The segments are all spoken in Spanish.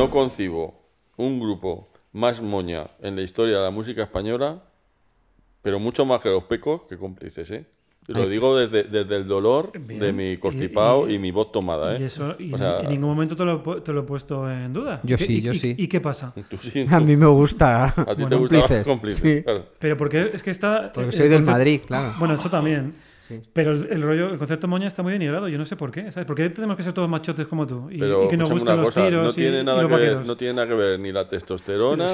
no concibo un grupo más moña en la historia de la música española, pero mucho más que los pecos que cómplices, ¿eh? Lo Ay. digo desde, desde el dolor Bien. de mi constipado Y- y, y- mi voz tomada, ¿eh? Y eso, y O sea, en ningún momento te lo, he pu- te lo he puesto en duda. Yo ¿Qué- sí, yo y- sí. ¿Y qué pasa? tú sí, A mí me gusta. a ti te bueno, gustaban cómplices, cómplices, sí. claro. Pero porque es que está. Porque soy del concepto- Madrid, claro. Bueno, eso también. Sí. Pero el, el rollo, el concepto moña está muy denigrado. Yo no sé por qué. ¿sabes? ¿Por qué tenemos que ser todos machotes como tú? Y, Pero y que nos gustan los cosa, tiros no y, tiene y nada los que ver, no tiene nada que ver ni la testosterona,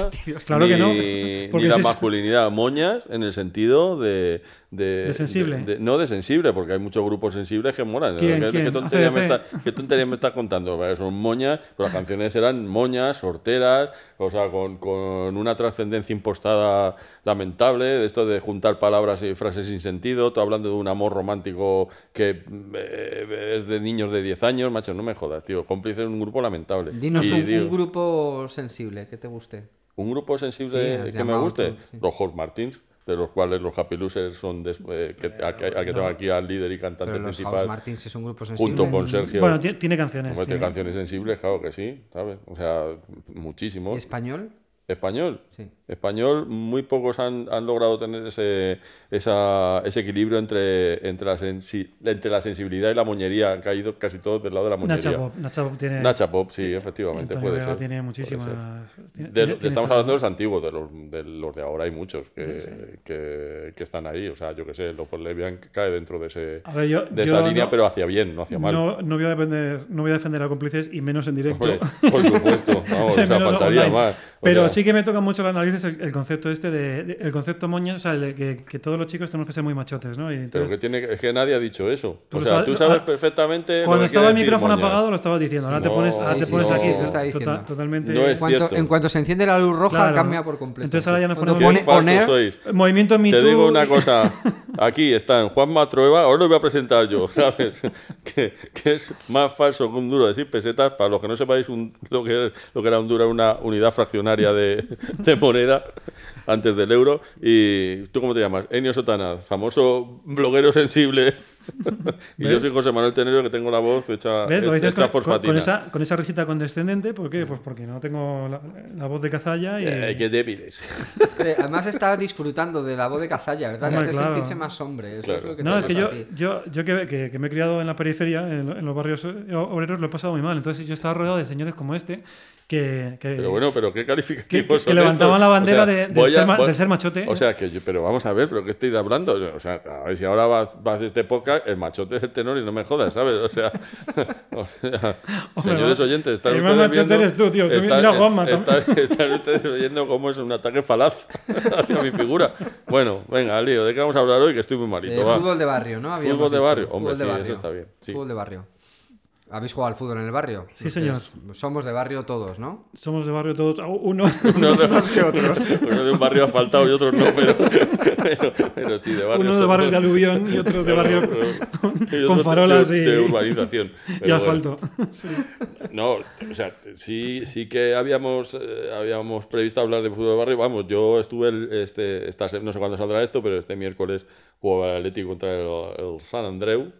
Claro ni, que no, ni la si es- masculinidad moñas en el sentido de, de, De sensible. de- de- no de sensible, porque hay muchos grupos sensibles que. ¿Quién, ¿Qué, quién? qué tontería me ACDC. está- qué tontería me estás contando? Son moñas, pero las canciones eran moñas, sorteras, o sea, con, con una trascendencia impostada lamentable, de esto de juntar palabras y frases sin sentido, tú hablando de un amor romántico que eh, es de niños de 10 años, macho, no me jodas, tío. Cómplice es un grupo lamentable. Dinos Y un, digo, un grupo sensible que te guste. un grupo sensible Sí, que me guste, tú, sí. los Horse Martins, de los cuales los Happy Losers son des- eh, que, a, que- a que tengo aquí al líder y cantante Pero los principal, House Martins es un grupo sensible. junto con Sergio. Bueno, ti- tiene canciones. Tiene tiene- canciones sensibles, claro que sí, ¿sabes? O sea, muchísimos. ¿Y español? Español. Sí. Español, muy pocos han, han logrado tener ese, esa- ese equilibrio entre, entre, la sensi- entre la sensibilidad y la moñería. Han caído casi todos del lado de la moñería. Nacha Pop. Nacha Pop tiene. Nacha Pop, sí, efectivamente, Antonio puede ser. tiene muchísimas. tiene- De- tiene- estamos hablando de los antiguos, de los de, los de ahora hay muchos que, que, que están ahí. O sea, yo que sé, Lopez Levian cae dentro de, ese, A ver, yo- de yo esa línea, no- pero hacia bien, no hacia mal. No, no voy a defender, no voy a defender a cómplices y menos en directo. Hombre, por supuesto, vamos, O sea, o sea, menos faltaría online. más. O Pero sea, sí que me toca mucho las narices el, el concepto este de, de- el concepto moña, o sea, el de que, que todos los chicos tenemos que ser muy machotes, ¿no? Y Pero entonces, que tiene, es que nadie ha dicho eso. O sea, tú sabes ah, perfectamente. lo cuando que estaba el micrófono moñas. apagado lo estabas diciendo, ahora te No, pones, ahora sí, te sí, pones no. aquí Eso está tota- diciendo. totalmente No es En cuanto, en cuanto se enciende la luz roja, Claro. cambia por completo. Entonces ahora ya nos ponemos- Qué pone air, sois. movimiento Me Te digo una cosa, aquí están Juan Matrueva, ahora lo voy a presentar yo, ¿sabes? Que, que es más falso que un duro decir pesetas, para los que no sepáis un- lo, que, lo que era un duro, era una unidad fraccionaria de, de moneda da. Antes del euro. ¿Y tú cómo te llamas? Enio Sotana, famoso bloguero sensible. y yo ¿Ves? soy José Manuel Tenero, que tengo la voz hecha, ¿Ves? Lo dices hecha con, con- fosfatina. con esa, con esa risita condescendente, ¿por qué? Pues porque no tengo la, la voz de cazalla y... Eh, qué débiles. Además está disfrutando de la voz de Cazalla, ¿verdad? Hombre, claro. sentirse más hombre. Eso Claro. es lo que No, es que yo, yo, yo que, que- que me he criado en la periferia, en, en los barrios obreros, lo he pasado muy mal. Entonces yo estaba rodeado de señores como este que, que, Pero bueno, pero qué que, calificativos que- que son levantaban estos? la bandera O sea, de, de voy ser, ma- de ser machote. O sea, que yo, pero vamos a ver, pero ¿qué estoy hablando? O sea, a ver si ahora vas, vas a este podcast, el machote es el tenor y no me jodas, ¿sabes? O sea, o sea, señores va. oyentes, están El más ustedes machote viendo- eres tú, tío. Tú están- mira a Juanma es- están, ustedes oyendo cómo es un ataque falaz hacia mi figura. Bueno, venga, lío, ¿de qué vamos a hablar hoy? Que estoy muy malito, Eh, va. fútbol de barrio, ¿no? Habíamos Fútbol de barrio. Hombre, Fútbol de sí, barrio. eso está bien, sí. Fútbol de barrio. ¿Habéis jugado al fútbol en el barrio? Sí, señor. que somos de barrio todos, ¿no? Somos de barrio todos. ah, Uno. Uno de, uno de un barrio asfaltado y otros no, pero, pero, pero sí, de barrio. Uno de barrios de aluvión y otros de barrio Pero- con, y con otros farolas de, y, de urbanización. y Pero bueno. asfalto. Sí. No, o sea, sí, sí que habíamos, eh, habíamos previsto hablar de fútbol de barrio. Vamos, yo estuve, el- este, esta no sé cuándo saldrá esto, pero este miércoles jugaba el Atlético contra el, el San Andreu.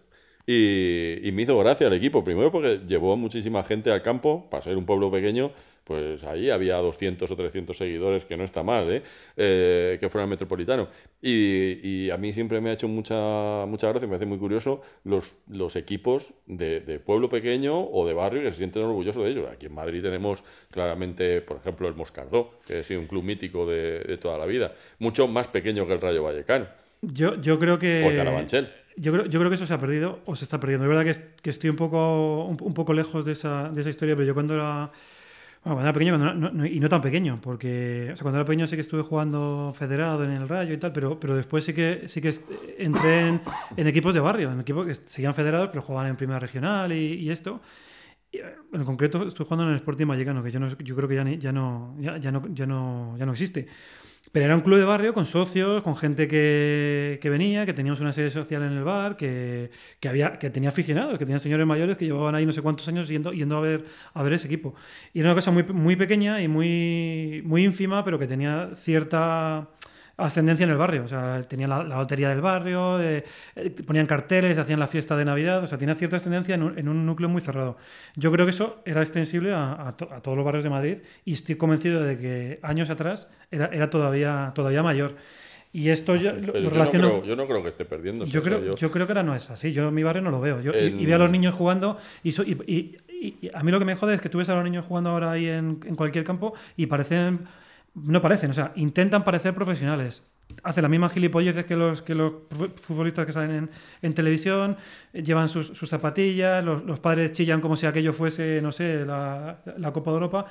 Y, y me hizo gracia el equipo, primero porque llevó muchísima gente al campo, para ser un pueblo pequeño, pues ahí había 200 o 300 seguidores, que no está mal, ¿eh? Eh, que metropolitano. Y, y a mí siempre me ha hecho mucha, mucha gracia, me hace muy curioso los, los equipos de, de pueblo pequeño o de barrio que se sienten orgullosos de ellos. Aquí en Madrid tenemos claramente, por ejemplo, el Moscardó, que ha sido un club mítico de, de toda la vida, mucho más pequeño que el Rayo Vallecano Yo, yo creo que. o el Carabanchel. Yo creo, yo creo que eso se ha perdido o se está perdiendo. Es verdad que, es- que estoy un poco, un, un poco lejos de esa, de esa historia, pero yo cuando era, bueno, cuando era pequeño, no- no- y no tan pequeño, porque o sea, cuando era pequeño sí que estuve jugando federado en el Rayo y tal, pero, pero después sí que, sí que entré en, en equipos de barrio, en equipos que seguían federados, pero jugaban en primera regional y, y esto. En concreto estoy jugando en el Sporting Vallecano, que yo, no, yo creo que ya, ni- ya, no, ya, ya no, ya, no, ya no existe. Pero era un club de barrio con socios, con gente que, que venía, que teníamos una sede social en el bar, que, que había, que tenía aficionados, que tenían señores mayores que llevaban ahí no sé cuántos años yendo, yendo a, ver, a ver ese equipo. Y era una cosa muy, muy pequeña y muy, muy ínfima, pero que tenía cierta ascendencia en el barrio. O sea, tenían la, la lotería del barrio, eh, eh, ponían carteles, hacían la fiesta de Navidad. O sea, tenía cierta ascendencia en un, en un núcleo muy cerrado. Yo creo que eso era extensible a, a to- a todos los barrios de Madrid y estoy convencido de que años atrás era, era todavía, todavía mayor. Y esto yo lo, yo, no relaciono. creo, yo no creo que esté perdiendo. Yo creo, yo creo que ahora no es así. Yo en mi barrio no lo veo. Yo, y- En- y, veo a los niños jugando y, so- y- y- y- y a mí lo que me jode es que tú ves a los niños jugando ahora ahí en, en cualquier campo y parecen... No parecen, o sea, intentan parecer profesionales. Hacen las mismas gilipolleces que los, que los fu- futbolistas que salen en, en televisión, eh, llevan sus, sus zapatillas, los, los padres chillan como si aquello fuese, no sé, la, la Copa de Europa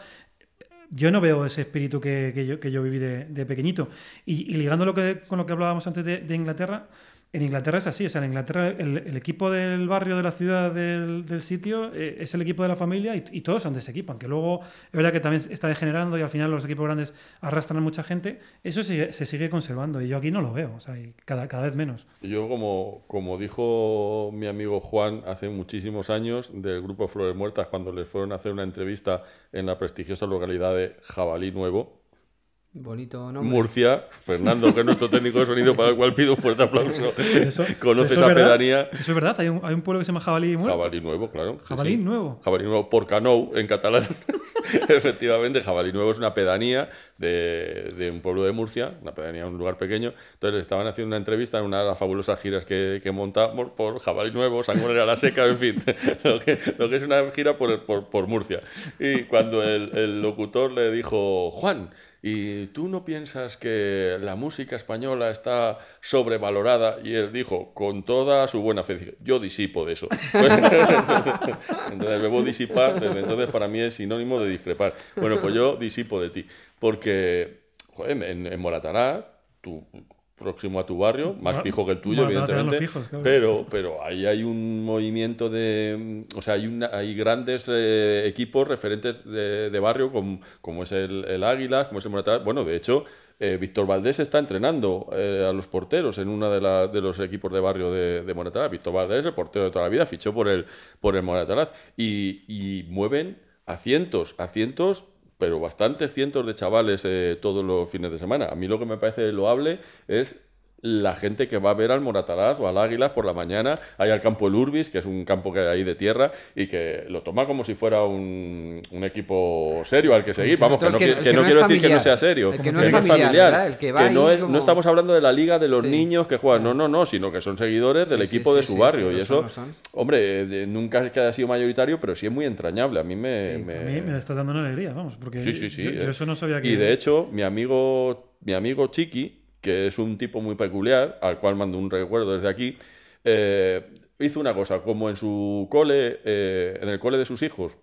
yo no veo ese espíritu que, que yo, que yo viví de, de pequeñito. Y, y ligando lo que, con lo que hablábamos antes de, de Inglaterra, en Inglaterra es así. O sea, en Inglaterra el, equipo del barrio, de la ciudad, del, sitio, eh, es el equipo de la familia y, todos son de ese equipo. Aunque luego es verdad que también está degenerando y al final los equipos grandes arrastran a mucha gente, eso se sigue conservando. Y yo aquí no lo veo. O sea, cada, cada vez menos. Yo, como, como dijo mi amigo Juan hace muchísimos años, del grupo Flores Muertas, cuando les fueron a hacer una entrevista en la prestigiosa localidad de Jabalí Nuevo, Bonito, ¿no? Murcia, Fernando, que es nuestro técnico de sonido, para el cual pido un fuerte aplauso. Eso, Conoce es esa verdad. pedanía. Eso es verdad. Hay un, hay un pueblo que se llama Jabalí Muerto. Jabalí Nuevo, claro. Jabalí sí. Nuevo. Jabalí Nuevo por Canou, en catalán. Efectivamente, Jabalí Nuevo es una pedanía de, de un pueblo de Murcia, una pedanía, un lugar pequeño. Entonces estaban haciendo una entrevista en una de las fabulosas giras que, que montamos por Jabalí Nuevo, Sangonera la Seca, en fin, lo que, lo que es una gira por, por, por Murcia. Y cuando el, el locutor le dijo, Juan, ¿y tú no piensas que la música española está sobrevalorada? Y él dijo, con toda su buena fe, yo disipo de eso. Pues, entonces, verbo disipar, desde entonces para mí es sinónimo de discrepar. Bueno, pues yo disipo de ti. Porque, joder, en, en Moratará, tú próximo a tu barrio, más pijo que el tuyo, evidentemente, pijos, claro. pero, pero ahí hay un movimiento de... O sea, hay, una, hay grandes eh, equipos referentes de, de barrio, como, como es el, el Águila, como es el Moratará. Bueno, de hecho, eh, Víctor Valdés está entrenando eh, a los porteros en uno de, la- de los equipos de barrio de, de Moratalaz. Víctor Valdés, el portero de toda la vida, fichó por el, por el Moratalaz. Y, y mueven a cientos, a cientos, pero bastantes cientos de chavales eh, todos los fines de semana. A mí lo que me parece loable es la gente que va a ver al Moratalaz o al Águila por la mañana, hay al campo El Urbis, que es un campo que hay de tierra, y que lo toma como si fuera un, un equipo serio al que seguir. Vamos, que no, que- que que no no quiero decir que no sea serio, El que no es familiar, que va no, no estamos hablando de la liga de los Sí. niños que juegan, no, no, no, sino que son seguidores del Sí, equipo sí, de su barrio. y eso, son, hombre, eh, de- nunca es que haya sido mayoritario, pero sí es muy entrañable. A mí me... Me- A mí me estás dando una alegría, vamos, porque Sí, sí, sí. yo, yo eh. eso no sabía que... Y de hecho, mi amigo, mi amigo Chiqui, que es un tipo muy peculiar, al cual mando un recuerdo desde aquí, eh, hizo una cosa, como en su cole, eh, en el cole de sus hijos,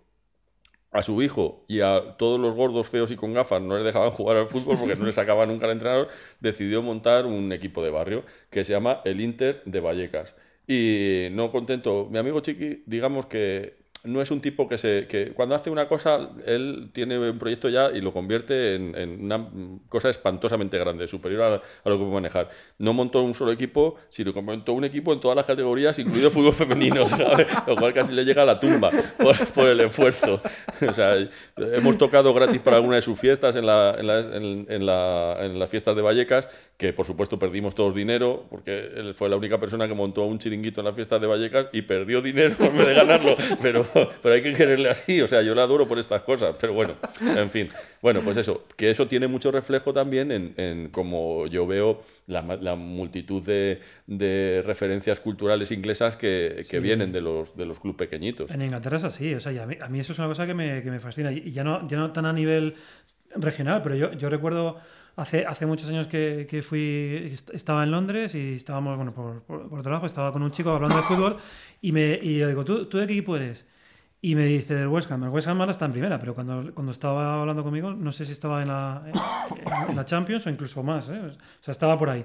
a su hijo y a todos los gordos feos y con gafas no les dejaban jugar al fútbol porque no les sacaba nunca el entrenador, decidió montar un equipo de barrio que se llama el Inter de Vallecas. Y no contento, mi amigo Chiqui, digamos que no es un tipo que se que cuando hace una cosa él tiene un proyecto ya y lo convierte en, en una cosa espantosamente grande superior a, lo que puede manejar no montó un solo equipo sino que montó un equipo en todas las categorías incluido fútbol femenino ¿sabes? lo cual casi le llega a la tumba por, por el esfuerzo o sea hemos tocado gratis para alguna de sus fiestas en, la, en, la- en- la- en las fiestas de Vallecas que por supuesto perdimos todos dinero porque él fue la única persona que montó un chiringuito en las fiestas de Vallecas y perdió dinero en vez de ganarlo pero, pero hay que quererle así o sea yo la adoro por estas cosas pero bueno en fin bueno pues eso que eso tiene mucho reflejo también en, en como yo veo la, multitud de, de referencias culturales inglesas que, que vienen de los de los clubes pequeñitos En Inglaterra es así, o sea, a mí, a mí eso es una cosa que me, que me fascina. Y ya no, ya no tan a nivel regional, pero yo, yo recuerdo hace, hace muchos años que, que fui, est- estaba en Londres y estábamos, bueno, por, por, por trabajo, estaba con un chico hablando de fútbol y, me, y yo digo, ¿Tú, ¿tú de qué equipo eres? Y me dice del West Ham. El West Ham ahora está en primera, pero cuando, cuando estaba hablando conmigo, no sé si estaba en la, en, la Champions o incluso más, ¿eh? O sea, estaba por ahí.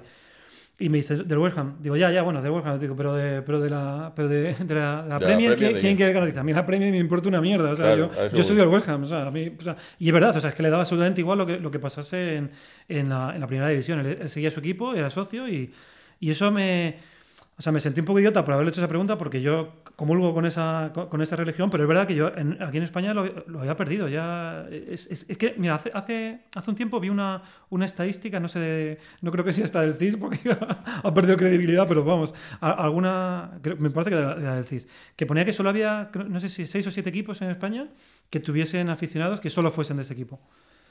Y me dice, del West Ham. Digo, ya, ya, bueno, del West Ham. Digo, pero de, pero de la, pero de, de la, De la Premier, ¿quién, ¿de quién quiere? Dice, a mí la Premier me importa una mierda. O sea, Claro, yo, yo soy del West Ham. O sea, a mí, o sea, y es verdad, o sea, es que le daba absolutamente igual lo que, lo que pasase en, en, la, en la primera división. Él, él seguía su equipo, era socio y, y eso me... O sea, me sentí un poco idiota por haberle hecho esa pregunta porque yo comulgo con esa, con, esa religión, pero es verdad que yo en- aquí en España lo, lo había perdido. Ya es, es- que, mira, hace, hace, hace un tiempo vi una, una estadística, no sé, de- no creo que sea esta del CIS porque ha perdido credibilidad, pero vamos, a- alguna, creo- me parece que era del CIS, que ponía que solo había, no sé si seis o siete equipos en España que tuviesen aficionados que solo fuesen de ese equipo.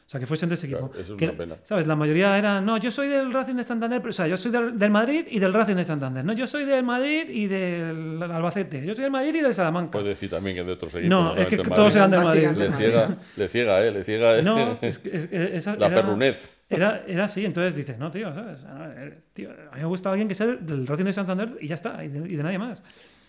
O sea, que fuesen de ese Claro, equipo. eso es Que- una pena. ¿Sabes? La mayoría eran, no, yo soy del Racing de Santander, pero, o sea, yo soy del, del Madrid y del Racing de Santander. No, yo soy del Madrid y del Albacete. Yo soy del Madrid y del Salamanca. Puedes decir también que de otros equipos. no, es que todos eran del Madrid. Le ciega, le ciega, ¿eh? Le ciega No, es que- es esa la era- perrunez. Era, era así, entonces dices, no, tío, ¿sabes? Tío, a mí me gusta alguien que sea del Racing de Santander y ya está, y de, y de nadie más.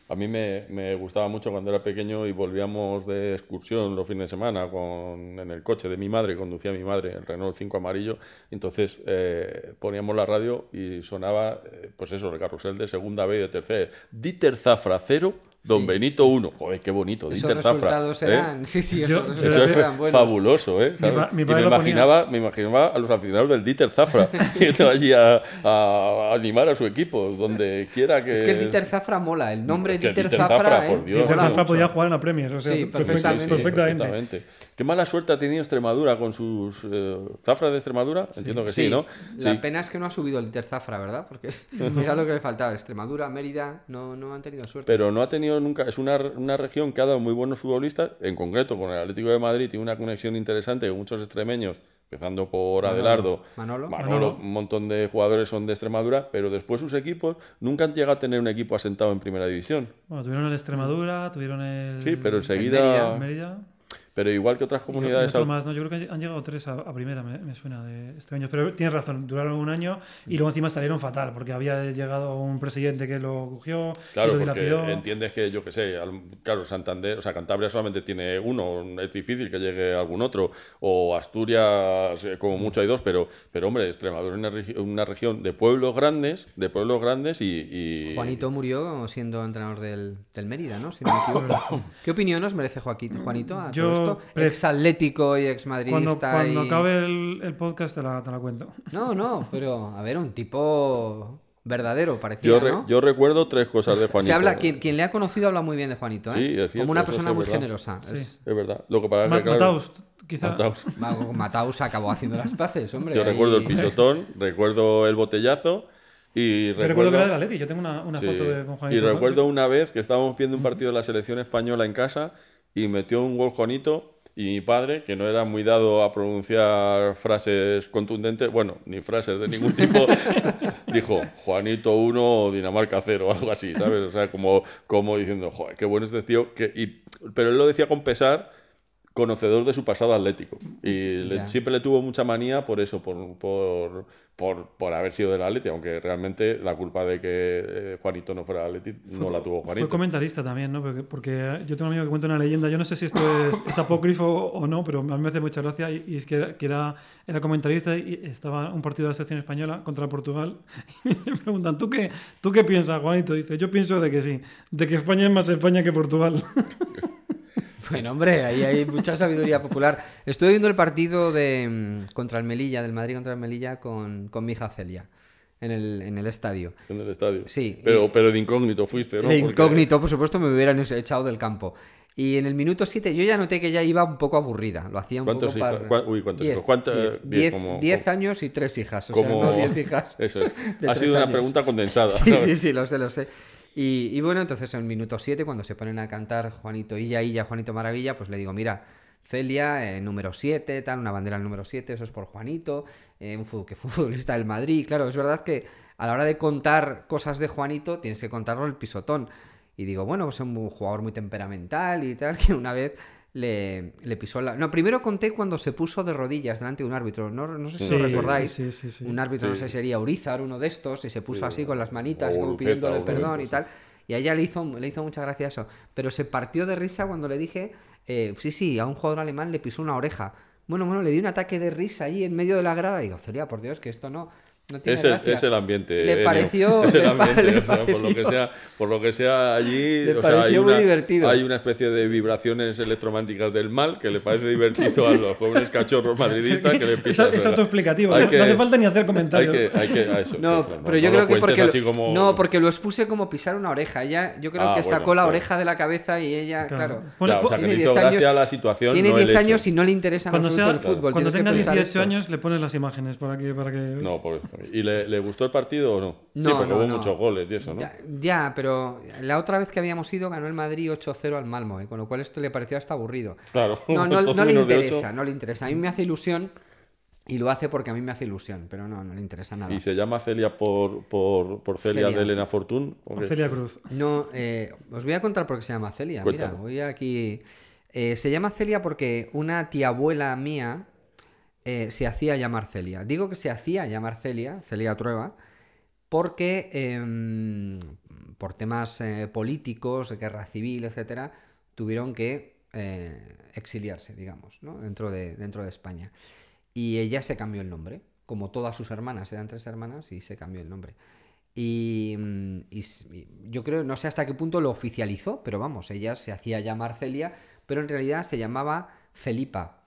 A mí me, gustaba mucho cuando era pequeño y volvíamos de excursión los fines de semana con, en el coche de mi madre, conducía mi madre, el Renault 5 amarillo. Entonces eh, poníamos la radio y sonaba, eh, pues eso, el carrusel de segunda B y de tercera. Dieter Zafra 0, Don Sí, Benito 1. Joder, qué bonito, Esos Dieter Zafra. resultados ¿eh? Sí, sí, esos Yo- resultados Eso eran buenos. fabuloso, ¿eh? Y me ponía. imaginaba, me imaginaba a los aficionados del Dieter Zafra yendo allí a, a animar a su equipo, donde quiera que... Es que el Dieter Zafra mola. El nombre Es que Dieter, Dieter Zafra, Zafra, ¿eh? por Dios. Dieter Zafra podía jugar en la Premier, o sea, Sí, perfect- perfectamente. perfectamente. Qué mala suerte ha tenido Extremadura con sus eh, zafras de Extremadura. Entiendo que sí, ¿no? La Sí. pena es que no ha subido el Dieter Zafra, ¿verdad? Porque era lo que le faltaba. Extremadura, Mérida, no, no han tenido suerte. Pero no ha tenido nunca. Es una, una región que ha dado muy buenos futbolistas. En concreto, con el Atlético de Madrid tiene una conexión interesante con muchos extremeños, empezando por Manolo. Adelardo. Manolo. Manolo. un montón de jugadores son de Extremadura, pero después sus equipos nunca han llegado a tener un equipo asentado en primera división. Bueno, tuvieron el Extremadura, tuvieron el. Sí, pero Mérida. enseguida. Mérida. Pero igual que otras comunidades. más, ¿no? Yo creo que han llegado tres a, a primera, me, me suena de extraños. Pero tienes razón, duraron un año y luego encima salieron fatal, porque había llegado un presidente que lo cogió, y Claro, lo porque entiendes que, yo qué sé, al- claro, Santander, o sea, Cantabria solamente tiene uno, es difícil que llegue algún otro, o Asturias, eh, como mucho hay dos, pero, pero hombre, Extremadura es una, regi- una región de pueblos grandes, de pueblos grandes y... y- Juanito murió siendo entrenador del, del Mérida, ¿no? Si no me equivoco. ¿Qué opinión os merece Joaquín, Juanito a Yo Ex atlético y ex madridista. cuando y... acabe el, el podcast te la, te la cuento. No, no, pero a ver, un tipo verdadero parecía, Yo, re- ¿no? yo recuerdo tres cosas de Juanito. Se habla, quien, quien le ha conocido habla muy bien de Juanito, ¿eh? Sí, es cierto, Como una persona es muy verdad. generosa. Sí. Es- Es verdad. Lo que pasa es Ma- que, claro, Mataus, quizá. Mataus. Acabó haciendo las paces, hombre. Yo ahí- recuerdo el pisotón, recuerdo el botellazo y Yo recuerdo que era del Atleti, yo tengo una, una Sí. foto de, con Y Juanito. recuerdo una vez que estábamos viendo un partido de la selección española en casa y metió un gol Juanito y mi padre, que no era muy dado a pronunciar frases contundentes, bueno, ni frases de ningún tipo, dijo Juanito 1, Dinamarca 0 o algo así, ¿sabes? O sea, como, como diciendo, joder, qué bueno este tío. Que, y, pero él lo decía con pesar, conocedor de su pasado atlético. Y le- siempre le tuvo mucha manía por eso, por, por, por, por haber sido del Atleti, aunque realmente la culpa de que eh, Juanito no fuera del Atleti no la tuvo Fue Juanito. comentarista también, ¿no? Porque, porque yo tengo un amigo que cuenta una leyenda, yo no sé si esto es, es apócrifo o no, pero a mí me hace mucha gracia, y, y es que, era, que era, era comentarista y estaba un partido de la selección española contra Portugal, y me preguntan, ¿tú qué, ¿tú qué piensas, Juanito? Dice, yo pienso de que sí, de que España es más España que Portugal. Bueno, hombre, ahí hay mucha sabiduría popular. Estuve viendo el partido de mm, contra el Melilla, del Madrid contra el Melilla, con, con mi hija Celia, en el, en el estadio. En el estadio. Sí, Pero, y- pero de incógnito fuiste, ¿no? De Porque- incógnito, por supuesto, me hubieran echado del campo. Y en el minuto 7 yo ya noté que ya iba un poco aburrida. Lo hacía un ¿Cuántos poco para... ¿Cuá- uy, ¿cuántos Diez, hijos? ¿Cuántas- diez, diez diez- como- diez como- años y tres hijas. O Como... sea, no diez hijas. Eso es. Ha sido una pregunta condensada. Sí, sí, sí, lo sé, lo sé. Y, bueno, entonces en el minuto 7, cuando se ponen a cantar Juanito Illa, Illa, Juanito Maravilla, pues le digo, mira, Celia, eh, número 7, tal, una bandera al número 7, eso es por Juanito, eh, un futbolista del Madrid. Claro, es verdad que a la hora de contar cosas de Juanito, tienes que contarlo el pisotón. Y digo, bueno, pues es un jugador muy temperamental y tal, que una vez le, le pisó la... No, primero conté cuando se puso de rodillas delante de un árbitro, no, no sé si Sí, lo recordáis. sí, sí, sí, sí. Un árbitro, no sé, sería Urizar, uno de estos, y se puso así con las manitas, como Luceta, pidiéndole perdón y tal. Y a ella le hizo, le hizo mucha gracia eso. Pero se partió de risa cuando le dije, eh, sí, sí, a un jugador alemán le pisó una oreja. Bueno, bueno, le di un ataque de risa ahí en medio de la grada. Y digo, Celia, por Dios, que esto no. No tiene Es el, es el ambiente. Le Enio. pareció- Es el ambiente. le o sea, por, lo que sea, por lo que sea allí. Le o sea, hay pareció muy una, divertido. Hay una especie de vibraciones electromagnéticas del mal que le parece divertido a los jóvenes cachorros madridistas que le empiezan es autoexplicativo. Hay no, que- no hace falta ni hacer Hay comentarios. que, hay que, a eso, No, claro, pero yo no creo que porque así como- no, porque lo expuse como pisar una oreja. Ella, yo creo Ah, que bueno, sacó la claro. oreja de la cabeza y ella, claro. Pone- Claro, o sea, que tiene hizo 10 gracia años- la situación. tiene no 10 el hecho. años y no le interesa el fútbol. cuando tenga pensar 18 esto. años, le pones las imágenes para que. Para que... No, por eso. ¿Y le, le gustó el partido o no? No, sí, porque no, hubo no. muchos goles y eso, ¿no? Ya, ya, pero la otra vez que habíamos ido ganó el Madrid 8-0 al Malmo, ¿eh? con lo cual esto le pareció hasta aburrido. Claro. No, no, no le interesa, no le interesa. A mí me hace ilusión y lo hace porque a mí me hace ilusión, pero no, no le interesa nada. ¿Y se llama Celia por, por, por Celia, Celia. de Elena Fortún? ¿O? Celia Cruz. No, eh, os voy a contar por qué se llama Celia. Cuéntame. Mira, voy aquí. Eh, se llama Celia porque una tía abuela mía eh, se hacía llamar Celia. Digo que se hacía llamar Celia, Celia Trueba, porque em, por temas eh, políticos, guerra civil, etcétera, tuvieron que eh, exiliarse, digamos, ¿no? dentro, de, dentro de España. Y ella se cambió el nombre, como todas sus hermanas, eran tres hermanas, y se cambió el nombre. Y, mm, yo creo, no sé hasta qué punto lo oficializó, pero vamos, ella se hacía llamar Celia, pero en realidad se llamaba Felipa.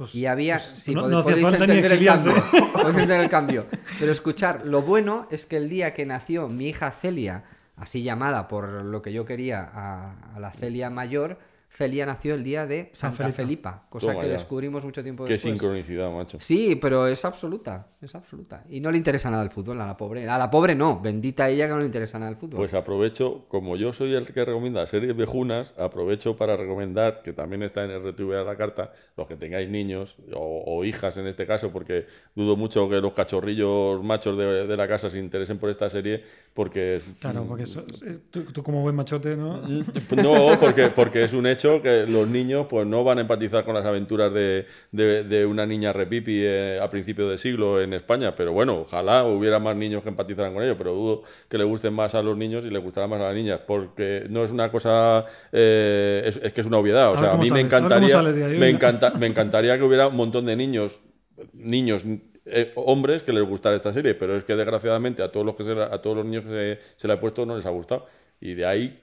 Pues- y había. pues sí, no- no podéis entender el cambio. podéis entender el cambio. Pero escuchar, lo bueno es que el día que nació mi hija Celia, así llamada por lo que yo quería a, a la Celia mayor, Celia nació el día de San Santa. Felipa, cosa Toma que ya. descubrimos mucho tiempo Qué después. sincronicidad, macho. Sí, pero es absoluta, es absoluta. Y no le interesa nada el fútbol a la pobre. A la pobre no, bendita ella que no le interesa nada el fútbol. Pues aprovecho, como yo soy el que recomienda series viejunas, aprovecho para recomendar, que también está en RTV a la carta, los que tengáis niños o, o hijas en este caso, porque dudo mucho que los cachorrillos machos de, de la casa se interesen por esta serie, porque es- Claro, porque eso- es- tú, tú como buen machote, ¿no? No, porque, porque es un hecho que los niños pues no van a empatizar con las aventuras de, de- de una niña repipi eh, a principios de siglo en España, pero bueno, ojalá hubiera más niños que empatizaran con ello, pero dudo que le gusten más a los niños y le gustará más a las niñas, porque no es una cosa, eh, es, es que es una obviedad, o A ver sea, a mí me a ver encantaría, ahí, me, encanta- me encantaría que hubiera un montón de niños, niños eh, hombres que les gustara esta serie, pero es que desgraciadamente a todos los que se la- a todos los niños que se, se la he puesto no les ha gustado. Y de ahí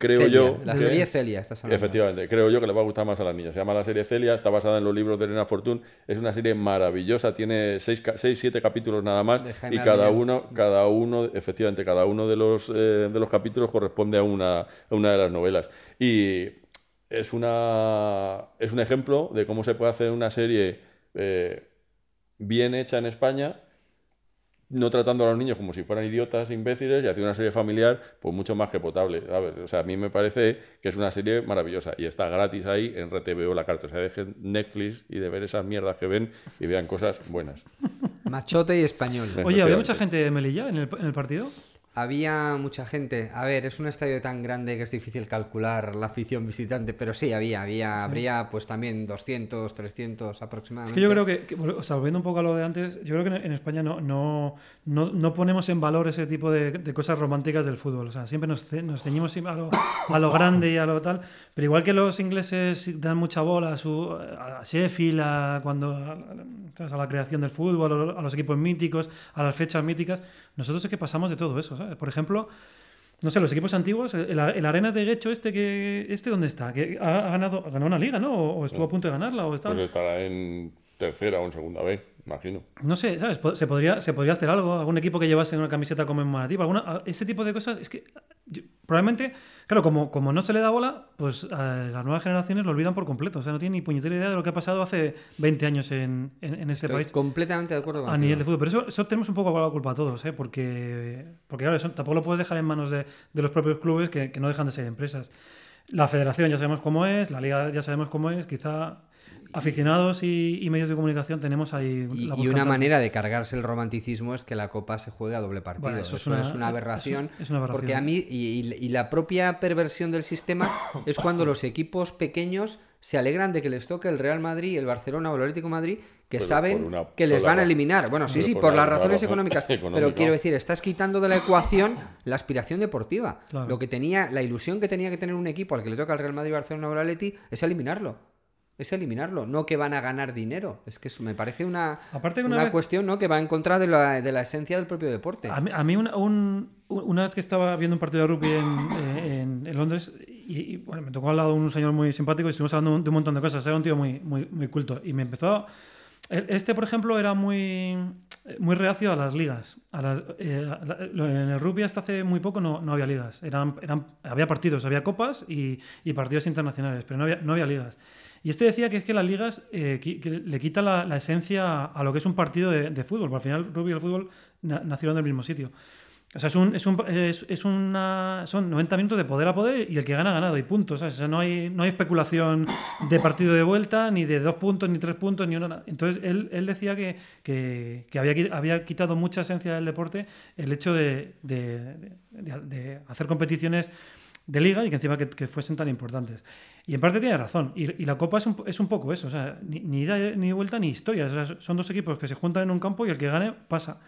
creo Celia, yo La que- serie Celia, estás hablando. Efectivamente, creo yo que le va a gustar más a las niñas. Se llama la serie Celia, está basada en los libros de Elena Fortún. Es una serie maravillosa, tiene 6, 7 capítulos nada más. Y cada uno, cada uno, efectivamente, cada uno de los, eh, de los capítulos corresponde a una, a una de las novelas. Y es, una, es un ejemplo de cómo se puede hacer una serie eh, bien hecha en España no tratando a los niños como si fueran idiotas, imbéciles, y haciendo una serie familiar, pues mucho más que potable. ¿sabes? O sea, a mí me parece que es una serie maravillosa y está gratis ahí en RTV o la carta. O sea, dejen Netflix y de ver esas mierdas que ven y vean cosas buenas. Machote y español. Oye, ¿había mucha gente de Melilla en el, en el partido? Había mucha gente. A ver, es un estadio tan grande que es difícil calcular la afición visitante, pero sí, había, había, habría pues también 200, 300 Es aproximadamente. que yo creo que, que, o sea, volviendo un poco a lo de antes, yo creo que en en España no, no, no, no ponemos en valor ese tipo de, de cosas románticas del fútbol. O sea, siempre nos, nos ceñimos a lo, a lo grande y a lo tal. Pero igual que los ingleses dan mucha bola a, su, a Sheffield, a, cuando, a, a la creación del fútbol, a los equipos míticos, a las fechas míticas, nosotros es que pasamos de todo eso. ¿sabes? Por ejemplo, no sé, los equipos antiguos, el, el Arenas de Guecho este que este dónde está, que ha, ha ganado ha ganado una liga, ¿no? O, o estuvo a punto de ganarla o está. Pues estará en tercera o en segunda vez, imagino. No sé, ¿sabes? Se podría, se podría hacer algo, algún equipo que llevase una camiseta conmemorativa, alguna, a- ese tipo de cosas. Es que yo- probablemente, claro, como, como no se le da bola, pues a las nuevas generaciones lo olvidan por completo. O sea, no tienen ni puñetera idea de lo que ha pasado hace 20 años en, en- en este Estoy país completamente de acuerdo a contigo. nivel de fútbol. Pero eso, eso tenemos un poco la culpa a todos, ¿eh? Porque, porque claro, eso tampoco lo puedes dejar en manos de, de los propios clubes que, que no dejan de ser empresas. La federación ya sabemos cómo es, la liga ya sabemos cómo es, quizá aficionados y, y medios de comunicación tenemos ahí Y, la y voz una manera de cargarse el romanticismo es que la copa se juegue a doble partido. Bueno, eso, es una, aberración. es un- es una aberración. Porque a mí, y, y- y la propia perversión del sistema es cuando los equipos pequeños se alegran de que les toque el Real Madrid, el Barcelona o el Atlético de Madrid, que Pero saben que les van a eliminar. Bueno, sí, sí, por las razones razón económicas. Pero quiero decir, estás quitando de la ecuación la aspiración deportiva. Claro. Lo que tenía, la ilusión que tenía que tener un equipo al que le toca el Real Madrid, Barcelona o el Atleti es eliminarlo. Es eliminarlo, no que van a ganar dinero. Es que eso me parece una, Aparte una una vez- cuestión ¿no? que va en contra de la, de la esencia del propio deporte. A mí, a mí una, un- una vez que estaba viendo un partido de rugby en, eh, en- en Londres, y, y, bueno, me tocó al lado un señor muy simpático y estuvimos hablando de un montón de cosas. Era un tío muy, muy, muy culto. Y me empezó. Este, por ejemplo, era muy, muy reacio a las ligas. A las- eh, en el rugby hasta hace muy poco no, no había ligas. Eran, eran, había partidos, había copas y, y partidos internacionales, pero no había, no había ligas. Y este decía que es que las ligas eh, que le quita la, la esencia a lo que es un partido de, de fútbol. Porque al final rugby y el fútbol na- nacieron del mismo sitio. O sea, es un, es un- es- es una, son 90 minutos de poder a poder y el que gana ha ganado y puntos. ¿sabes? O sea, no hay, no hay especulación de partido de vuelta, ni de dos puntos, ni tres puntos, ni una. Entonces él, él decía que, que, que había, había quitado mucha esencia del deporte el hecho de, de- de- de hacer competiciones de liga y que encima que, que fuesen tan importantes. Y en parte tiene razón. Y, y la Copa es un, es un poco eso. O sea, ni, ni ida ni vuelta ni historia. O sea, son dos equipos que se juntan en un campo y el que gane pasa.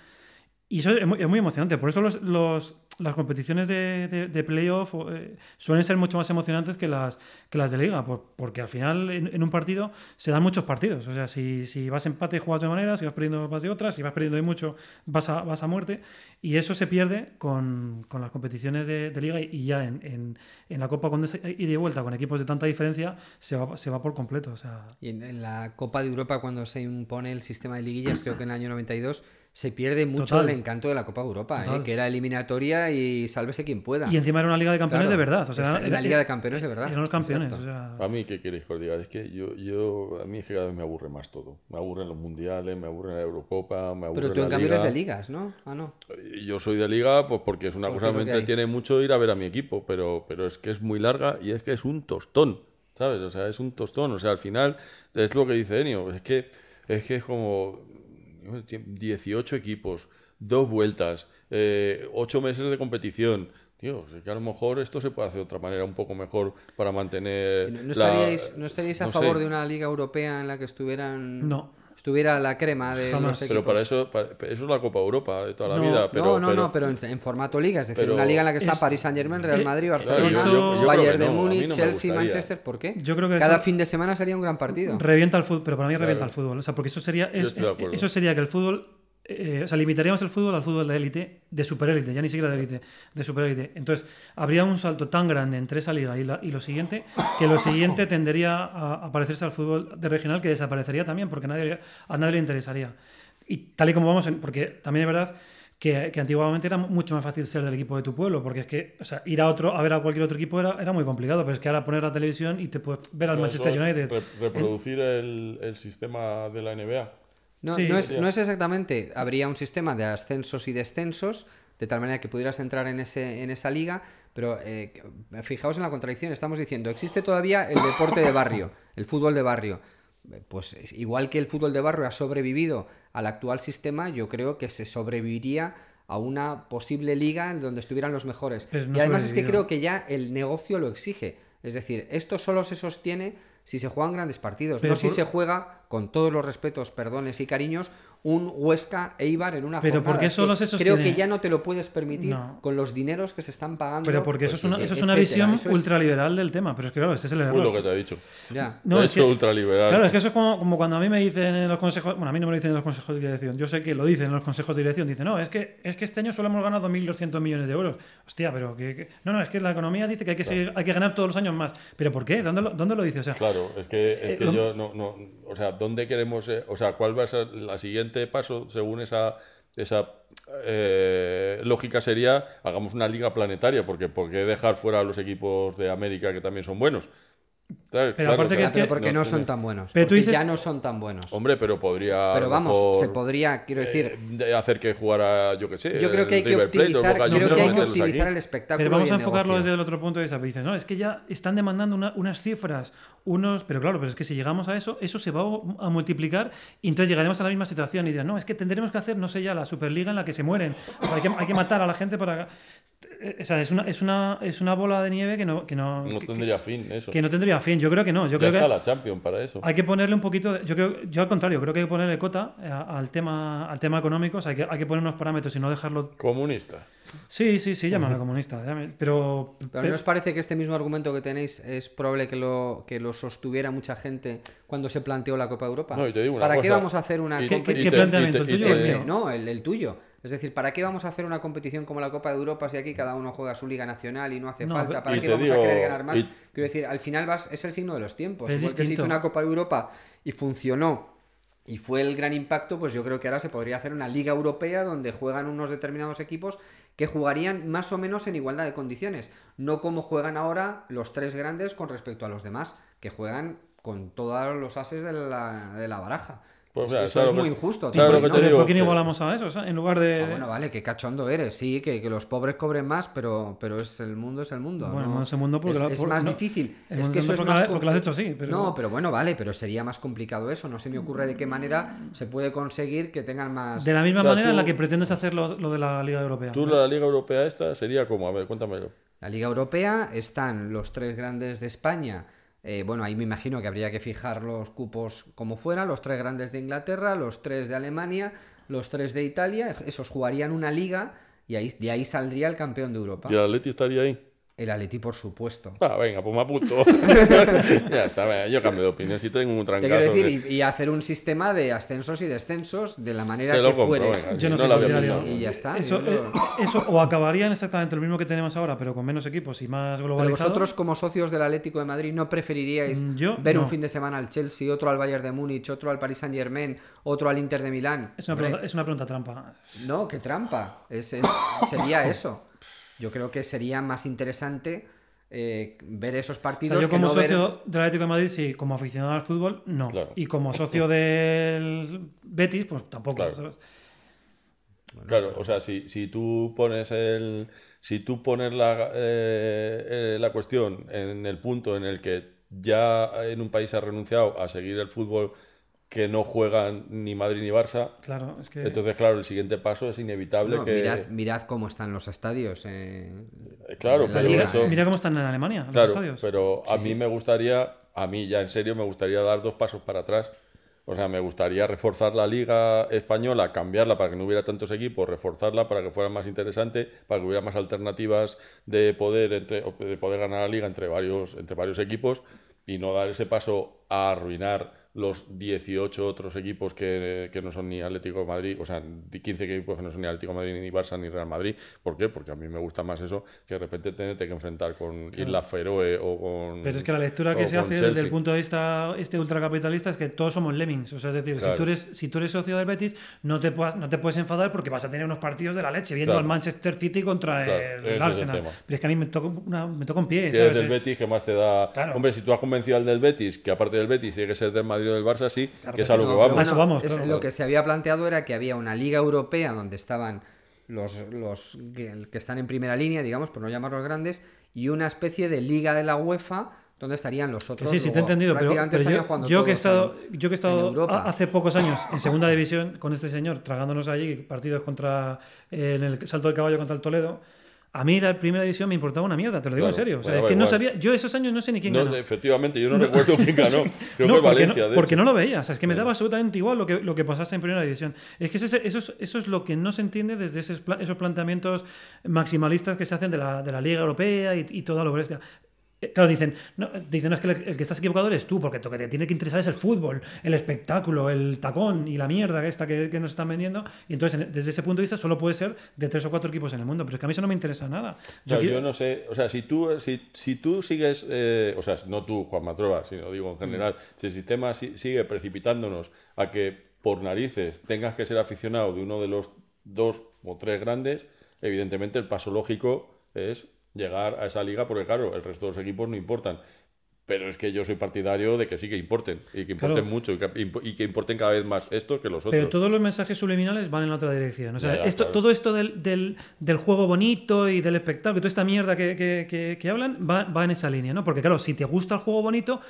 Y eso es muy, emocionante. Por eso los, los- las competiciones de, de, de playoff eh, suelen ser mucho más emocionantes que las, que las de liga. por- porque al final en, en un partido se dan muchos partidos. O sea, si, si vas empate juegas de una manera, si vas perdiendo vas de otra, si vas perdiendo de mucho vas a, vas a muerte. Y eso se pierde con, con las competiciones de, de liga y, ya en, en, en la Copa con esa ida y vuelta con equipos de tanta diferencia se va, se va por completo. O sea, Y en la Copa de Europa, cuando se impone el sistema de liguillas, creo que en el año 92, se pierde mucho Total. el encanto de la Copa de Europa, ¿eh? Que era eliminatoria y sálvese quien pueda. y encima era una liga de campeones Claro, de verdad. O sea, era- era- Liga de Campeones de verdad. Eran los campeones. Exacto. o sea, A mí, ¿qué queréis que os diga? Es que yo, yo, a mí es que cada vez me aburre más todo. Me aburren los mundiales, me aburre la Eurocopa, me aburre Pero tú la en cambio Liga. eres de ligas, ¿no? Ah, no. Yo soy de liga pues porque es una Porque cosa que me entretiene mucho ir a ver a mi equipo, pero, pero es que es muy larga y es que es un tostón, ¿sabes? O sea, es un tostón. O sea, al final es lo que dice Enio, es que es, que es como 18 equipos, dos vueltas, eh, ocho meses de competición. Tío, es que a lo mejor esto se puede hacer de otra manera un poco mejor para mantener... ¿No, no la- estaríais, no estaríais a favor sé. de una liga europea en la que estuvieran No. Estuviera la crema de Jamás. los equipos? Pero para eso, para- eso es la Copa Europa de toda la No, vida. Pero, no, no, no, pero en, en formato liga, es decir, pero una liga en la que está es- Paris Saint Germain, Real eh, Madrid, Claro, Barcelona, yo- yo- yo creo Bayern de no, Múnich, no Chelsea. Manchester, ¿por qué? Yo creo que Cada eso- fin de semana sería un gran partido. Revienta el fútbol, pero para mí revienta Claro. el fútbol. O sea, porque eso sería, es- estoy de acuerdo. eso sería que el fútbol, eh, o sea, limitaríamos el fútbol al fútbol de élite, de superélite, ya ni siquiera de élite, de superélite. Entonces, habría un salto tan grande entre esa liga y, la- y lo siguiente, que lo siguiente tendería a, a parecerse al fútbol de regional, que desaparecería también, porque nadie, a nadie le interesaría. Y tal y como vamos, en- porque también es verdad que, que antiguamente era mucho más fácil ser del equipo de tu pueblo, porque es que o sea, ir a otro a ver a cualquier otro equipo era, era muy complicado, pero es que ahora poner la televisión y te puedes ver al Manchester United. re- reproducir el, el sistema de la NBA. No, Sí. no, es, no es exactamente. Habría un sistema de ascensos y descensos, de tal manera que pudieras entrar en, ese, en esa liga, pero eh, fijaos en la contradicción. Estamos diciendo, existe todavía el deporte de barrio, el fútbol de barrio. Pues es- igual que el fútbol de barrio ha sobrevivido al actual sistema, yo creo que se sobreviviría a una posible liga en donde estuvieran los mejores. No y además es que creo que ya el negocio lo exige. Es decir, esto solo se sostiene si se juegan grandes partidos, Pero no si se juega, con todos los respetos, perdones y cariños, un Huesca Eibar en una Pero jornada. ¿por qué Es que solo se Creo que ya no te lo puedes permitir No. con los dineros que se están pagando. Pero porque eso es una, pues, eso es una visión Eso es- ultraliberal del tema. Pero es que claro, ese es el error. Uy, lo que te ha dicho. Ya. No, te es hecho que- ultraliberal. Claro, es que eso es como, como cuando a mí me dicen en los consejos, bueno, a mí no me lo dicen en los consejos de dirección, yo sé que lo dicen en los consejos de dirección, dicen, no, es que, es que este año solo hemos ganado 2.200 millones de euros. Hostia, pero que, que- No, no, es que la economía dice que hay que, seguir- hay que ganar todos los años más. ¿Pero por qué? ¿Dónde lo, dónde lo dice? O sea, Claro, es que, es Eh, que yo no, no, o sea, ¿dónde queremos, eh, o sea, cuál va a ser la siguiente paso según esa, esa eh, lógica sería, hagamos una liga planetaria, porque ¿por qué dejar fuera a los equipos de América que también son buenos? Pero aparte que Ah, es que- porque no, no son tan buenos. Pero tú dices- ya no son tan buenos. Hombre, pero podría. pero vamos, mejor, se podría, quiero decir, eh, hacer que jugara, yo qué sé. yo creo que hay que optimizar, creo que hay que optimizar el espectáculo. Pero vamos y a enfocarlo negocio. desde el otro punto de vista. Dices, no, es que ya están demandando una- unas cifras, unos. Pero claro, pero es que si llegamos a eso, eso se va a multiplicar y entonces llegaremos a la misma situación y dirán, no, es que tendremos que hacer, no sé ya, la Superliga en la que se mueren. O sea, hay, que, hay que matar a la gente para. eh, O sea, es una, es una, es una bola de nieve que no. Que no, No que- tendría fin eso. que no tendría fin. Yo creo que no. Yo Ya creo está que la Champions para eso. hay que ponerle un poquito. de- yo creo, yo al contrario, creo que hay que ponerle cota eh, al tema, al tema económico. o sea, hay que, hay que poner unos parámetros y no dejarlo. Comunista. Sí, sí, sí, llámame comunista. llame- pero. Pero ¿no os parece que este mismo argumento que tenéis es probable que lo, que lo sostuviera mucha gente cuando se planteó la Copa Europa? No, y te digo una ¿Para qué vamos a hacer una Y- ¿Qué- y qué- planteamiento, el tuyo Este, no, el, el tuyo. Es decir, ¿para qué vamos a hacer una competición como la Copa de Europa si aquí cada uno juega su liga nacional y no hace No, falta? ¿Para qué vamos a querer ganar más? y- Quiero decir, al final vas, es el signo de los tiempos. Es Igual que se hizo una Copa de Europa y funcionó y fue el gran impacto, pues yo creo que ahora se podría hacer una liga europea donde juegan unos determinados equipos que jugarían más o menos en igualdad de condiciones, no como juegan ahora los tres grandes con respecto a los demás, que juegan con todos los ases de la, de la baraja. Pues, Eso- mira, eso ¿sabes es muy injusto. ¿sabes lo también, que te ¿no? ¿Por qué no igualamos a eso? o sea, en lugar de. Ah, bueno, vale, qué cachondo eres. Sí, que, que los pobres cobren más, pero, pero es el mundo es el mundo. Bueno, ¿no? es el mundo porque es, es por- más no, difícil. Es que eso es porque más porque lo has hecho así, pero- No, pero bueno, vale, pero sería más complicado eso. No se me ocurre de qué manera se puede conseguir que tengan más. De la misma O sea, manera en la que pretendes hacer lo, lo de la Liga Europea. Tú la Liga Europea esta sería como, a ver, cuéntamelo. La Liga Europea están los tres grandes de España. Eh, bueno, ahí me imagino que habría que fijar los cupos como fuera, los tres grandes de Inglaterra, los tres de Alemania, los tres de Italia. Esos jugarían una liga y ahí, de ahí saldría el campeón de Europa. ¿Y el Atleti estaría ahí? El Atleti, por supuesto. Ah, venga, pues me apunto. ya está, venga, yo cambio de opinión. Si tengo un Te trancazo. quiero que- decir, y, y hacer un sistema de ascensos y descensos de la manera Te que compro, fuere. venga. Yo no no lo había pensado. Y ya está. Eso, yo lo- eh, eso o acabarían exactamente lo mismo que tenemos ahora, pero con menos equipos y más Pero globalizado. vosotros, como socios del Atlético de Madrid, ¿no preferiríais Mm, yo ver un fin de semana al Chelsea, otro al Bayern de Múnich, otro al Paris Saint Germain, otro al Inter de Milán? es, una pregunta, es una pregunta trampa. No, qué trampa. Es, es- sería eso. Yo creo que sería más interesante eh, ver esos O partidos. sea, yo que como no ver- socio del Atlético de Madrid, sí, como aficionado al fútbol, no. Claro. Y como socio del Betis, pues tampoco. Claro. ¿sabes? Claro, o sea, si, si tú pones el. Si tú pones la, eh, eh, la cuestión en el punto en el que ya en un país ha renunciado a seguir el fútbol que no juegan ni Madrid ni Barça, Claro, es que. entonces, claro, el siguiente paso es inevitable No, que. mirad, mirad cómo están los estadios. eh, Eh, Claro, pero liga, eso. ¿eh? Mira cómo están en Alemania, los Claro, estadios. pero a mí me gustaría, a mí ya en serio me gustaría dar dos pasos para atrás. O sea, me gustaría reforzar la liga española, cambiarla para que no hubiera tantos equipos, reforzarla para que fuera más interesante, para que hubiera más alternativas de poder entre, de poder ganar la liga entre varios, entre varios equipos y no dar ese paso a arruinar los 18 otros equipos que, que no son ni Atlético de Madrid, o sea, 15 equipos que no son ni Atlético de Madrid, ni Barça, ni Real Madrid. ¿Por qué? Porque a mí me gusta más eso que de repente tenerte que enfrentar con Isla Feroe o con. Pero es que la lectura que se hace desde el punto de vista este ultracapitalista es que todos somos lemmings. O sea, es decir, si, Claro. tú eres, si tú eres socio del Betis, no te, no te puedes enfadar porque vas a tener unos partidos de la leche viendo Claro. al Manchester City contra Claro, el el Arsenal. Pero es que a mí me toca, una- me toca un pie. Si ¿sabes? eres del Betis, ¿qué más te da? Claro. Hombre, si tú has convencido al del Betis, que aparte del Betis tiene que ser del Madrid o del Barça, sí, Claro que es a lo No, que vamos. A eso vamos, es- claro. Lo que se había planteado era que había una liga europea donde estaban los, los que, que están en primera línea, digamos, por no llamarlos grandes, y una especie de liga de la UEFA donde estarían los otros. sí, sí, te he entendido, pero, pero yo, que he estado, en- yo que he estado hace pocos años en segunda división con este señor, tragándonos allí partidos contra eh, en el salto de caballo contra el Toledo, a mí la primera división me importaba una mierda, te lo digo Claro, en serio. O sea, bueno, es que no sabía, yo esos años no sé ni quién No, ganó. efectivamente, yo no, recuerdo quién ganó. Creo no, que porque, Valencia, no, porque no lo veía. O sea, es que me daba absolutamente igual lo que, lo que pasase en primera división. Es que ese- eso, es, eso es lo que no se entiende desde esos, esos planteamientos maximalistas que se hacen de la, de la Liga Europea y, y toda lo bestia. Eh, Claro, dicen, no, dicen "No, es que el, el que estás equivocado eres tú, porque lo que te tiene que interesar es el fútbol, el espectáculo, el tacón y la mierda esta que, que nos están vendiendo. Y entonces, en- desde ese punto de vista, solo puede ser de tres o cuatro equipos en el mundo. Pero es que a mí eso no me interesa nada. O sea, quiero- yo no sé, o sea, si tú, si, si tú sigues, eh, o sea, no tú, Juan Matroba, sino digo en general, si el sistema si- sigue precipitándonos a que por narices tengas que ser aficionado de uno de los dos o tres grandes, evidentemente el paso lógico es llegar a esa liga, porque claro, el resto de los equipos no importan. Pero es que yo soy partidario de que sí que importen, y que importen Claro. mucho, y que, imp- y que importen cada vez más estos que los otros. Pero todos los mensajes subliminales van en la otra dirección. O sea, Ya, ya, esto, claro. todo esto del, del- del juego bonito y del espectáculo, toda esta mierda que, que- que- que hablan, va, va en esa línea, ¿no? Porque claro, si te gusta el juego bonito,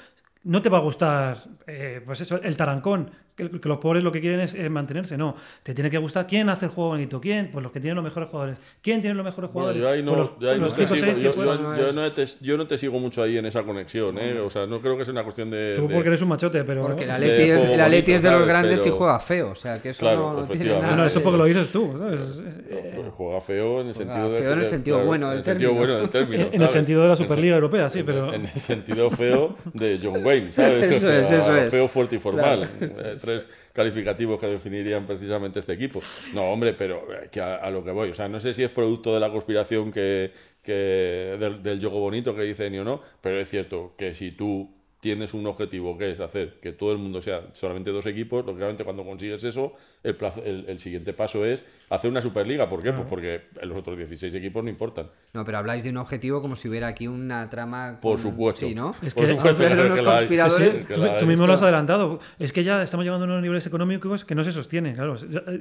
no te va a gustar, eh, pues eso, el tarancón, que, que los pobres lo que quieren es, es mantenerse. No, te tiene que gustar. ¿Quién hace el juego bonito? ¿Quién? Pues los que tienen los mejores jugadores. ¿Quién tiene los mejores jugadores? yo no, Pues no te sigo, no no no mucho ahí en esa conexión, ¿eh? O sea, no creo que sea una cuestión de... Tú de- porque eres un machote, pero... Porque el de Atleti es, de los grandes y juega feo. O sea, que eso Claro, no, no tiene nada. De- eso porque lo dices tú. ¿sabes? Eh, Pues juega feo en el Juega sentido de... feo en el de- sentido claro, bueno del en el sentido término. bueno del término, En el sentido de la En- Superliga Europea, sí, pero- En el sentido feo de John Wayne, ¿sabes? Eso es, eso es. Feo, fuerte y formal. Tres calificativos que definirían precisamente este equipo. No, hombre, pero eh, a, lo que voy. O sea, no sé si es producto de la conspiración que, que del, del juego bonito que dice o no, pero es cierto que si tú tienes un objetivo que es hacer que todo el mundo sea solamente dos equipos, lógicamente cuando consigues eso, el, plazo- el, el siguiente paso es hacer una Superliga. ¿Por qué? Pues porque los otros 16 equipos no importan. No, pero habláis de un objetivo como si hubiera aquí una trama. Por con- supuesto. Sí, ¿no? Es Por que- supuesto, Pero hay. conspiradores- Sí, tú, mismo lo has adelantado. Es que ya estamos llegando a unos niveles económicos que no se sostienen. Claro,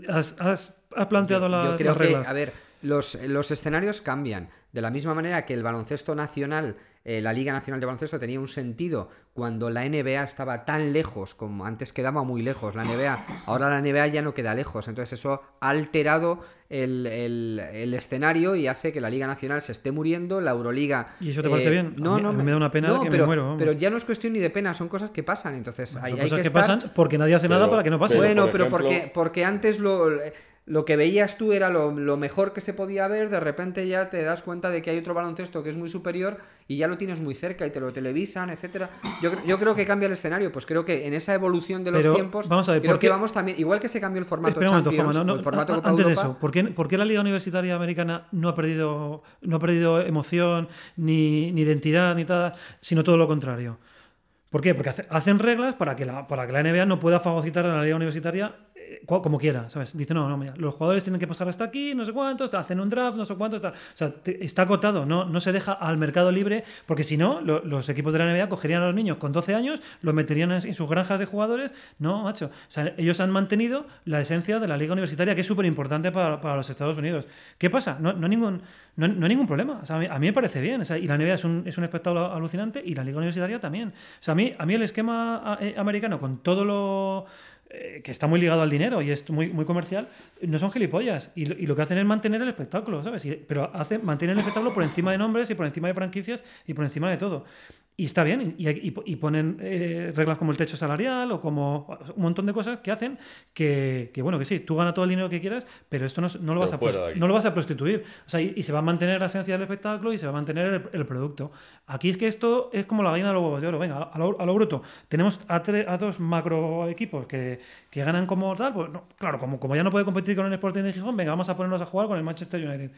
has, has- has planteado la- Yo creo las que, reglas. a ver, los, los escenarios cambian. De la misma manera que el baloncesto nacional, eh, la Liga Nacional de Baloncesto tenía un sentido cuando la NBA estaba tan lejos, como antes quedaba muy lejos la NBA, ahora la NBA ya no queda lejos. Entonces eso ha alterado el, el- el escenario y hace que la Liga Nacional se esté muriendo, la Euroliga... eh, ¿Y eso te parece bien? A No, mí- no, a mí me da una pena que me pero, muero, vamos. Pero ya no es cuestión ni de pena, son cosas que pasan. Entonces hay, Son hay cosas que, que, estar- pasan porque nadie hace nada para que no pase. pero- bueno, por pero ejemplo- porque, porque antes lo, lo que veías tú era lo, lo mejor que se podía ver, de repente ya te das cuenta de que hay otro baloncesto que es muy superior y ya lo tienes muy cerca y te lo televisan, etcétera. Yo, cre- yo creo que cambia el escenario, pues creo que en esa evolución de los Pero, tiempos, vamos a ver, creo ¿por que qué- vamos también, igual que se cambió el formato momento, Champions, Juanma, no, o no, el formato Copa antes de eso, ¿por qué, por qué la Liga Universitaria Americana no ha perdido, no ha perdido emoción, ni, ni identidad, ni nada, sino todo lo contrario? ¿Por qué? Porque hace- hacen reglas para que, la, para que la NBA no pueda fagocitar a la Liga Universitaria como quiera, ¿sabes? Dice, no, no, mira, los jugadores tienen que pasar hasta aquí, no sé cuántos, hacen un draft, no sé cuántos, tal. O sea, está acotado, no, no se deja al mercado libre, porque si no, lo- los equipos de la NBA cogerían a los niños con 12 años, los meterían en, sus granjas de jugadores. No, macho. O sea, ellos han mantenido la esencia de la liga universitaria, que es súper importante para, para los Estados Unidos. ¿Qué pasa? No, no hay ningún, no, no ningún problema. A, mí, me parece bien. Y la NBA es un, es un espectáculo alucinante y la liga universitaria también. O sea, a mí, a mí el esquema eh, americano con todo lo eh, que está muy ligado al dinero y es muy, muy comercial, no son gilipollas. Y, y lo que hacen es mantener el espectáculo, ¿sabes? Pero hacen, mantienen el espectáculo por encima de nombres y por encima de franquicias y por encima de todo. Y está bien, y, y- y ponen eh, reglas como el techo salarial o como un montón de cosas que hacen que, que, bueno, que sí, tú ganas todo el dinero que quieras, pero esto no, no, lo, vas a, no lo vas a prostituir. O sea, y, y se va a mantener la esencia del espectáculo y se va a mantener el, el producto. Aquí es que esto es como la gallina de los huevos de oro. Venga, a lo, a lo bruto. Tenemos a, tre- a dos macro equipos que, que ganan como tal. Pues no, claro, como, como ya no puede competir con el Sporting de Gijón, venga, vamos a ponernos a jugar con el Manchester United.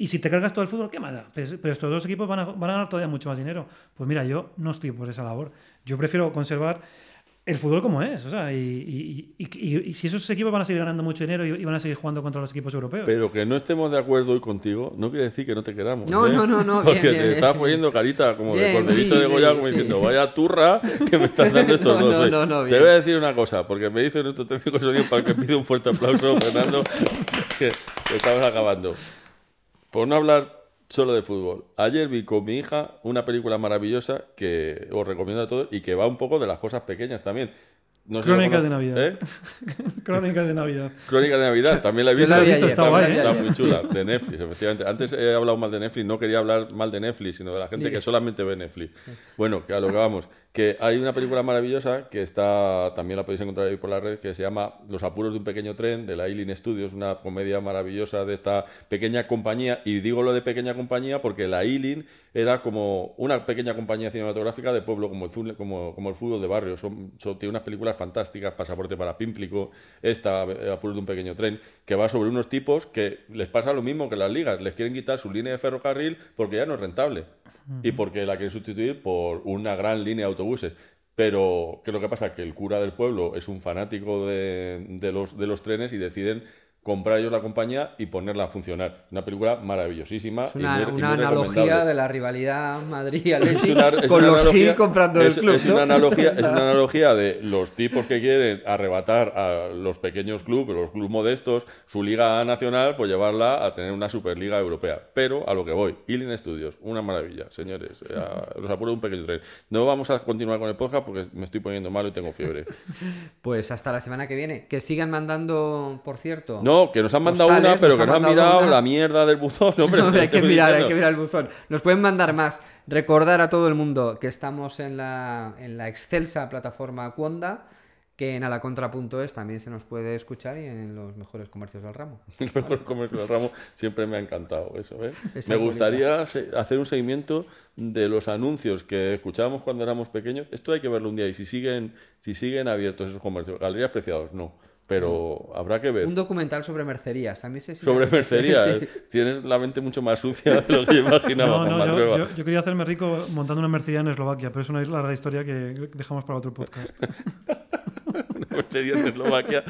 Y si te cargas todo el fútbol, ¿qué más da? Pero, pero estos dos equipos van a, van a ganar todavía mucho más dinero. Pues mira, yo no estoy por esa labor. Yo prefiero conservar el fútbol como es. O sea, y, y- y- y- y si esos equipos van a seguir ganando mucho dinero y, y van a seguir jugando contra los equipos europeos. Pero que no estemos de acuerdo hoy contigo no quiere decir que no te queramos. No, ¿eh? no, no, no, Porque bien, te bien, estás bien. poniendo carita como de Bien, corderito sí, de Goya, como sí. diciendo, vaya turra que me están dando estos No, dos. no, hoy". no, no, te voy a decir una cosa, porque me dice nuestro técnico de sonido para que pida un fuerte aplauso, Fernando, que que estamos acabando. Por no hablar solo de fútbol. Ayer vi con mi hija una película maravillosa que os recomiendo a todos y que va un poco de las cosas pequeñas también. No Crónicas de Navidad. ¿Eh? Crónicas de Navidad. Crónica de Navidad, también la he visto. la vi visto, está guay, ¿eh? Está muy chula, de Netflix, efectivamente. Antes he hablado más de Netflix, no quería hablar mal de Netflix, sino de la gente que solamente ve Netflix. Bueno, que a lo que vamos, que hay una película maravillosa que está, también la podéis encontrar ahí por la red, que se llama Los apuros de un pequeño tren, de la Eileen Studios, una comedia maravillosa de esta pequeña compañía. Y digo lo de pequeña compañía porque la Eileen era como una pequeña compañía cinematográfica de pueblo, como el, fútbol- como, el fútbol de barrio. Son, son- tiene unas películas fantásticas, Pasaporte para Pímplico, esta, eh, Apuros de un pequeño tren, que va sobre unos tipos que les pasa lo mismo que las ligas. Les quieren quitar su línea de ferrocarril porque ya no es rentable. Y porque la quieren sustituir por una gran línea de autobuses. Pero, ¿qué es lo que pasa? Que el cura del pueblo es un fanático de, de los, de los trenes y deciden comprar ellos la compañía y ponerla a funcionar. Una película maravillosísima. Es una, y muy, y una muy analogía de la rivalidad una- es con los analogía- Gil comprando es, el club. es ¿no? una analogía, es una analogía de los tipos que quieren arrebatar a los pequeños clubes, los clubes modestos, su liga nacional, pues llevarla a tener una superliga europea. Pero a lo que voy, Healing Studios, una maravilla, señores. A- los apuro de un pequeño tren. No vamos a continuar con el podcast porque me estoy poniendo malo y tengo fiebre. Pues hasta la semana que viene. Que sigan mandando, por cierto. No, que nos han mandado postales, una, pero nos que nos han mirado una. la mierda del buzón. Hombre, hay que mirar, hay que mirar el buzón. Nos pueden mandar más. Recordar a todo el mundo que estamos en la, en la excelsa plataforma Cuonda, que en alacontra.es también se nos puede escuchar y en los mejores comercios del ramo. El mejor comercio del ramo siempre me ha encantado eso. ¿eh? Me gustaría hacer un seguimiento de los anuncios que escuchábamos cuando éramos pequeños. Esto hay que verlo un día y si siguen, si siguen abiertos esos comercios. Galerías Preciados, no. Pero habrá que ver. Un documental sobre mercerías. A mí se Sobre mercería. Sí. ¿eh? Tienes la mente mucho más sucia de lo que imaginaba. No, no, yo, Matrueva. yo- yo quería hacerme rico montando una mercería en Eslovaquia, pero es una larga historia que dejamos para otro podcast. Mercería en Eslovaquia.